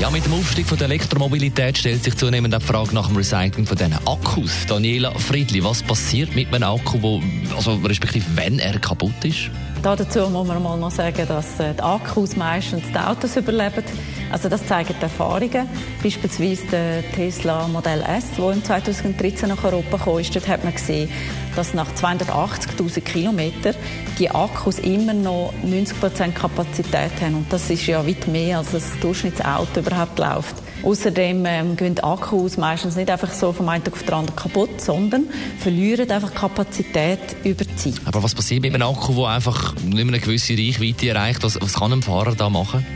ja, mit dem Aufstieg von der Elektromobilität stellt sich zunehmend die Frage nach dem Recycling von diesen Akkus. Daniela Friedli, was passiert mit einem Akku, wo, also respektive wenn er kaputt ist? Dazu muss man mal noch sagen, dass äh, die Akkus meistens die Autos überleben. Also das zeigen die Erfahrungen. Beispielsweise der Tesla Modell S, der im 2013 nach Europa kam, ist, dort hat man gesehen, dass nach 280.000 Kilometern die Akkus immer noch 90% Kapazität haben. Und das ist ja weit mehr, als das Durchschnittsauto überhaupt läuft. Außerdem ähm, gehen Akkus meistens nicht einfach so vom einen Tag auf den anderen kaputt, sondern verlieren einfach Kapazität über die Zeit. Aber was passiert mit einem Akku, der einfach nicht mehr eine gewisse Reichweite erreicht? Was, was kann ein Fahrer da machen?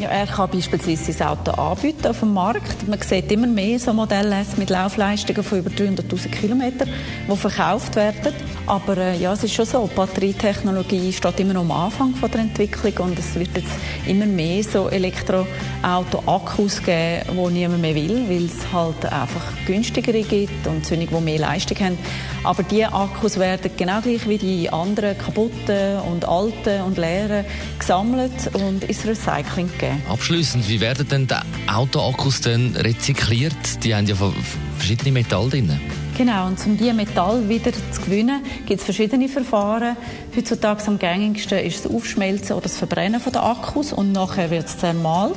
Ja, er kann beispielsweise sein Auto anbieten auf dem Markt. Man sieht immer mehr so Modelle mit Laufleistungen von über 300.000 Kilometern, die verkauft werden. Aber äh, ja, es ist schon so, Batterietechnologie steht immer noch am Anfang von der Entwicklung und es wird jetzt immer mehr so Elektroauto-Akkus geben, die niemand mehr will, weil es halt einfach günstigere gibt und solche, die mehr Leistung haben. Aber diese Akkus werden genau gleich wie die anderen kaputten und alten und leeren gesammelt und ins Recycling gegeben geben. Abschließend, wie werden denn die Autoakkus denn rezykliert? Die haben ja verschiedene Metalle drin. Genau, und um diese Metall wieder zu gewinnen, gibt es verschiedene Verfahren. Heutzutage am gängigsten ist das Aufschmelzen oder das Verbrennen der Akkus und nachher wird es zermalt.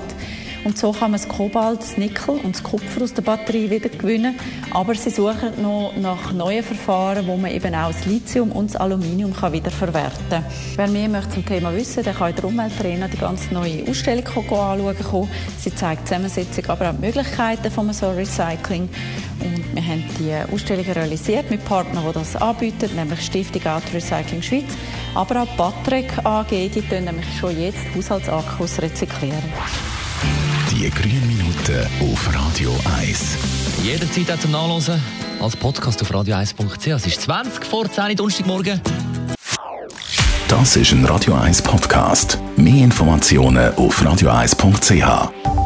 Und so kann man das Kobalt, das Nickel und das Kupfer aus der Batterie wieder gewinnen. Aber sie suchen noch nach neuen Verfahren, wo man eben auch das Lithium und das Aluminium wieder verwerten kann. Wer mehr möchte zum Thema wissen, der kann in der Umwelttrainer die ganz neue Ausstellung anschauen. Sie zeigt die Zusammensetzung, aber auch die Möglichkeiten von so Recycling. Und wir haben die Ausstellung realisiert mit Partnern, die das anbieten, nämlich Stiftung Auto Recycling Schweiz, aber auch Patrick AG, die nämlich schon jetzt Haushaltsakkus rezyklieren. Die grünen Minuten auf Radio 1. Jederzeit auch zum Nachlesen als Podcast auf radio1.ch. Es ist 20 vor 10 Donnerstagmorgen. Das ist ein Radio 1 Podcast. Mehr Informationen auf radio1.ch.